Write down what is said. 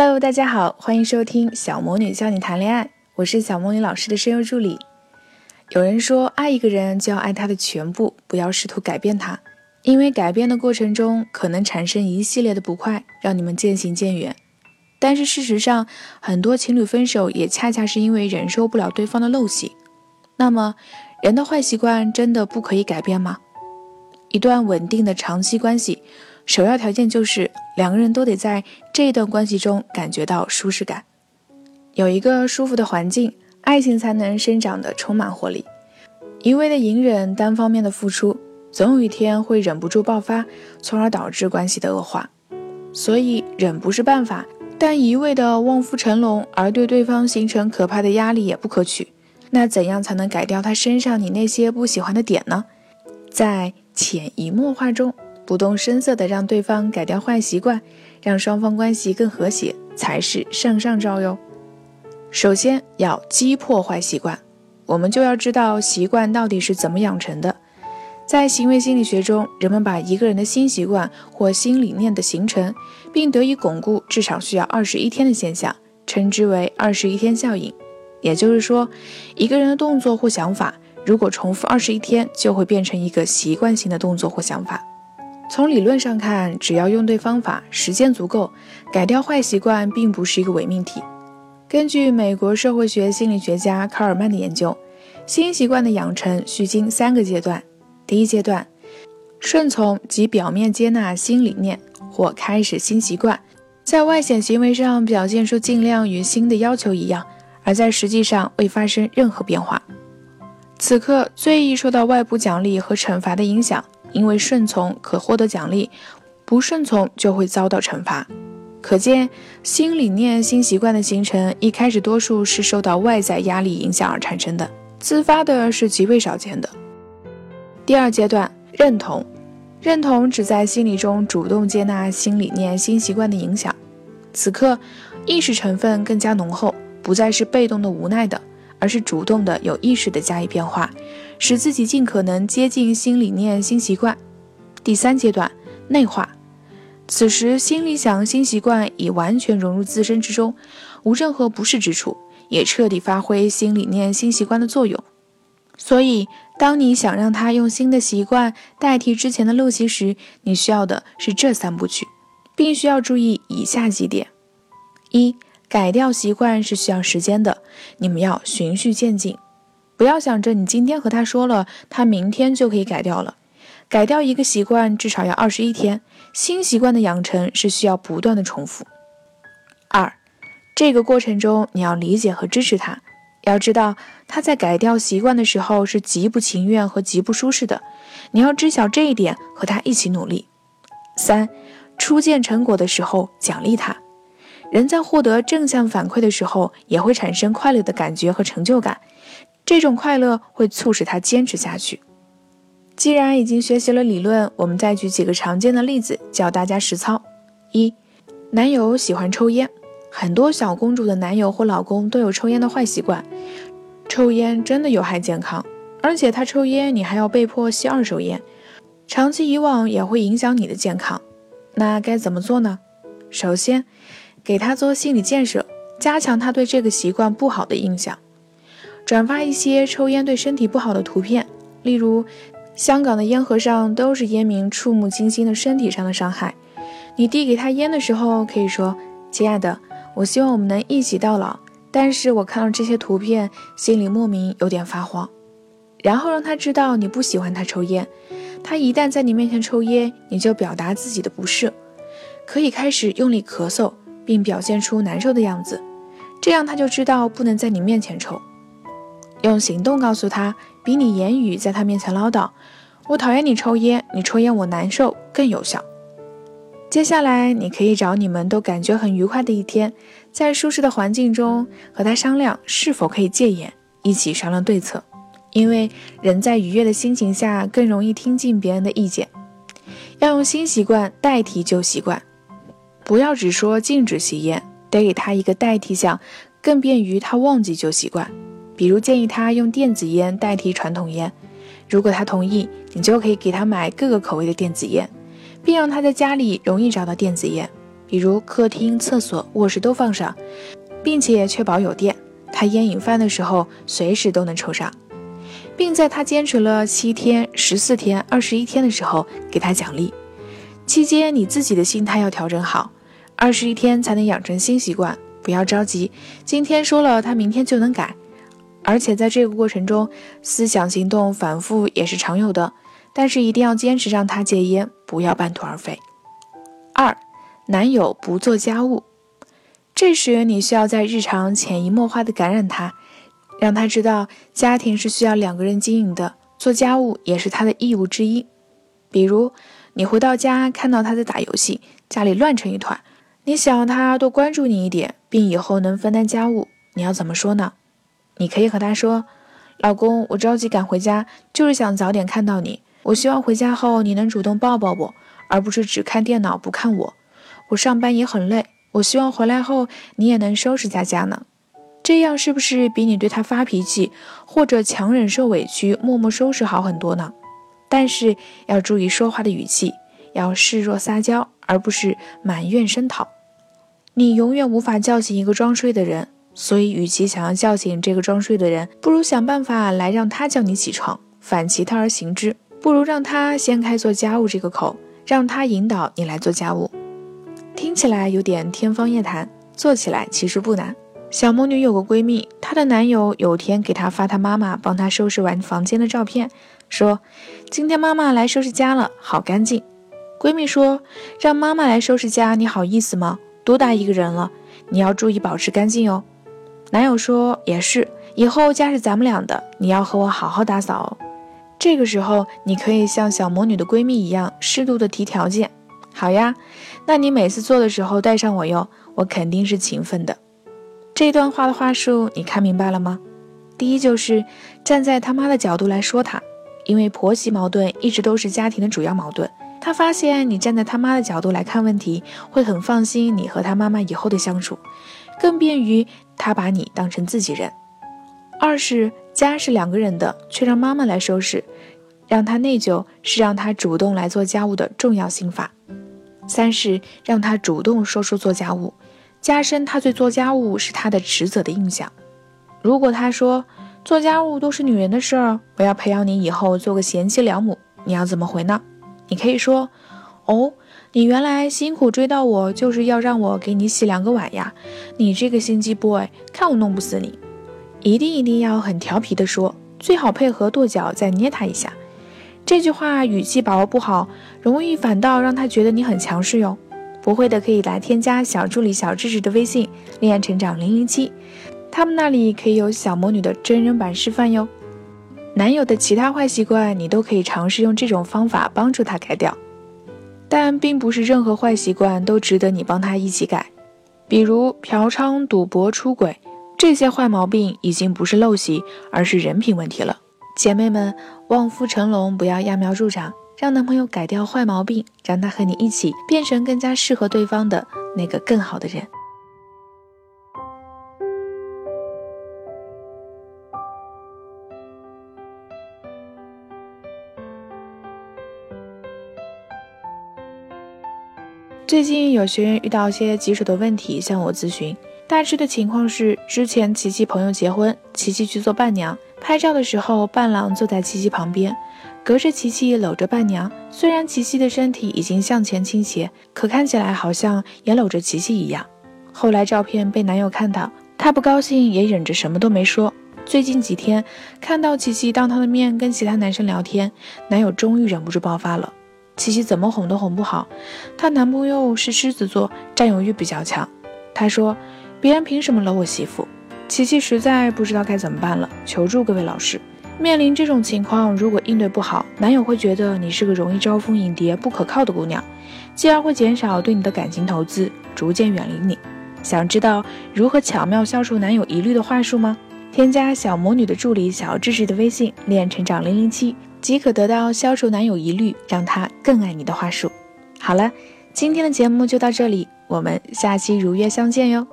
Hello，大家好，欢迎收听小魔女教你谈恋爱，我是小魔女老师的声优助理。有人说，爱一个人就要爱他的全部，不要试图改变他，因为改变的过程中可能产生一系列的不快，让你们渐行渐远。但是事实上，很多情侣分手也恰恰是因为忍受不了对方的陋习。那么，人的坏习惯真的不可以改变吗？一段稳定的长期关系。首要条件就是两个人都得在这段关系中感觉到舒适感，有一个舒服的环境，爱情才能生长的充满活力。一味的隐忍，单方面的付出，总有一天会忍不住爆发，从而导致关系的恶化。所以忍不是办法，但一味的望夫成龙而对对方形成可怕的压力也不可取。那怎样才能改掉他身上你那些不喜欢的点呢？在潜移默化中。不动声色地让对方改掉坏习惯，让双方关系更和谐，才是上上招哟。首先要击破坏习惯，我们就要知道习惯到底是怎么养成的。在行为心理学中，人们把一个人的新习惯或新理念的形成，并得以巩固，至少需要二十一天的现象，称之为二十一天效应。也就是说，一个人的动作或想法，如果重复二十一天，就会变成一个习惯性的动作或想法。从理论上看，只要用对方法，时间足够，改掉坏习惯并不是一个伪命题。根据美国社会学心理学家卡尔曼的研究，新习惯的养成需经三个阶段。第一阶段，顺从及表面接纳新理念或开始新习惯，在外显行为上表现出尽量与新的要求一样，而在实际上未发生任何变化。此刻最易受到外部奖励和惩罚的影响。因为顺从可获得奖励，不顺从就会遭到惩罚。可见，新理念、新习惯的形成，一开始多数是受到外在压力影响而产生的，自发的是极为少见的。第二阶段，认同，认同只在心理中主动接纳新理念、新习惯的影响。此刻，意识成分更加浓厚，不再是被动的、无奈的。而是主动的、有意识的加以变化，使自己尽可能接近新理念、新习惯。第三阶段内化，此时新理想、新习惯已完全融入自身之中，无任何不适之处，也彻底发挥新理念、新习惯的作用。所以，当你想让他用新的习惯代替之前的陋习时，你需要的是这三部曲，并需要注意以下几点：一。改掉习惯是需要时间的，你们要循序渐进，不要想着你今天和他说了，他明天就可以改掉了。改掉一个习惯至少要二十一天，新习惯的养成是需要不断的重复。二，这个过程中你要理解和支持他，要知道他在改掉习惯的时候是极不情愿和极不舒适的，你要知晓这一点，和他一起努力。三，初见成果的时候奖励他。人在获得正向反馈的时候，也会产生快乐的感觉和成就感，这种快乐会促使他坚持下去。既然已经学习了理论，我们再举几个常见的例子教大家实操。一，男友喜欢抽烟，很多小公主的男友或老公都有抽烟的坏习惯，抽烟真的有害健康，而且他抽烟，你还要被迫吸二手烟，长期以往也会影响你的健康。那该怎么做呢？首先。给他做心理建设，加强他对这个习惯不好的印象。转发一些抽烟对身体不好的图片，例如香港的烟盒上都是烟民触目惊心的身体上的伤害。你递给他烟的时候，可以说：“亲爱的，我希望我们能一起到老，但是我看到这些图片，心里莫名有点发慌。”然后让他知道你不喜欢他抽烟。他一旦在你面前抽烟，你就表达自己的不适，可以开始用力咳嗽。并表现出难受的样子，这样他就知道不能在你面前抽。用行动告诉他，比你言语在他面前唠叨“我讨厌你抽烟，你抽烟我难受”更有效。接下来，你可以找你们都感觉很愉快的一天，在舒适的环境中和他商量是否可以戒烟，一起商量对策。因为人在愉悦的心情下更容易听进别人的意见。要用新习惯代替旧习惯。不要只说禁止吸烟，得给他一个代替项，更便于他忘记旧习惯。比如建议他用电子烟代替传统烟，如果他同意，你就可以给他买各个口味的电子烟，并让他在家里容易找到电子烟。比如客厅、厕所、卧室都放上，并且确保有电。他烟瘾犯的时候，随时都能抽上，并在他坚持了七天、十四天、二十一天的时候给他奖励。期间你自己的心态要调整好，二十一天才能养成新习惯。不要着急，今天说了，他明天就能改。而且在这个过程中，思想行动反复也是常有的，但是一定要坚持让他戒烟，不要半途而废。二，男友不做家务。这时，你需要在日常潜移默化的感染他，让他知道家庭是需要两个人经营的，做家务也是他的义务之一。比如，你回到家看到他在打游戏，家里乱成一团，你想让他多关注你一点，并以后能分担家务，你要怎么说呢？你可以和他说：“老公，我着急赶回家，就是想早点看到你。我希望回家后你能主动抱抱我，而不是只看电脑不看我。我上班也很累。”我希望回来后你也能收拾家家呢，这样是不是比你对他发脾气或者强忍受委屈默默收拾好很多呢？但是要注意说话的语气，要示弱撒娇，而不是埋怨声讨。你永远无法叫醒一个装睡的人，所以与其想要叫醒这个装睡的人，不如想办法来让他叫你起床，反其他而行之。不如让他先开做家务这个口，让他引导你来做家务。听起来有点天方夜谭，做起来其实不难。小魔女有个闺蜜，她的男友有天给她发她妈妈帮她收拾完房间的照片，说：“今天妈妈来收拾家了，好干净。”闺蜜说：“让妈妈来收拾家，你好意思吗？多大一个人了，你要注意保持干净哦。”男友说：“也是，以后家是咱们俩的，你要和我好好打扫哦。”这个时候，你可以像小魔女的闺蜜一样，适度的提条件。好呀，那你每次做的时候带上我哟，我肯定是勤奋的。这段话的话术你看明白了吗？第一就是站在他妈的角度来说他，因为婆媳矛盾一直都是家庭的主要矛盾。他发现你站在他妈的角度来看问题，会很放心你和他妈妈以后的相处，更便于他把你当成自己人。二是家是两个人的，却让妈妈来收拾，让他内疚是让他主动来做家务的重要心法。三是让他主动说出做家务，加深他对做家务是他的职责的印象。如果他说做家务都是女人的事儿，我要培养你以后做个贤妻良母，你要怎么回呢？你可以说：哦，你原来辛苦追到我，就是要让我给你洗两个碗呀？你这个心机 boy，看我弄不死你！一定一定要很调皮的说，最好配合跺脚再捏他一下。这句话语气把握不好，容易反倒让他觉得你很强势哟。不会的可以来添加小助理小智智的微信“恋爱成长零零七”，他们那里可以有小魔女的真人版示范哟。男友的其他坏习惯，你都可以尝试用这种方法帮助他改掉。但并不是任何坏习惯都值得你帮他一起改，比如嫖娼、赌博、出轨这些坏毛病，已经不是陋习，而是人品问题了。姐妹们，望夫成龙，不要揠苗助长，让男朋友改掉坏毛病，让他和你一起变成更加适合对方的那个更好的人。最近有学员遇到一些棘手的问题，向我咨询。大致的情况是，之前琪琪朋友结婚，琪琪去做伴娘。拍照的时候，伴郎坐在琪琪旁边，隔着琪琪搂着伴娘。虽然琪琪的身体已经向前倾斜，可看起来好像也搂着琪琪一样。后来照片被男友看到，他不高兴，也忍着什么都没说。最近几天看到琪琪当他的面跟其他男生聊天，男友终于忍不住爆发了。琪琪怎么哄都哄不好，她男朋友是狮子座，占有欲比较强。他说：“别人凭什么搂我媳妇？”琪琪实在不知道该怎么办了，求助各位老师。面临这种情况，如果应对不好，男友会觉得你是个容易招蜂引蝶、不可靠的姑娘，继而会减少对你的感情投资，逐渐远离你。想知道如何巧妙消除男友疑虑的话术吗？添加小魔女的助理小智智的微信“恋成长零零七”，即可得到消除男友疑虑、让他更爱你的话术。好了，今天的节目就到这里，我们下期如约相见哟。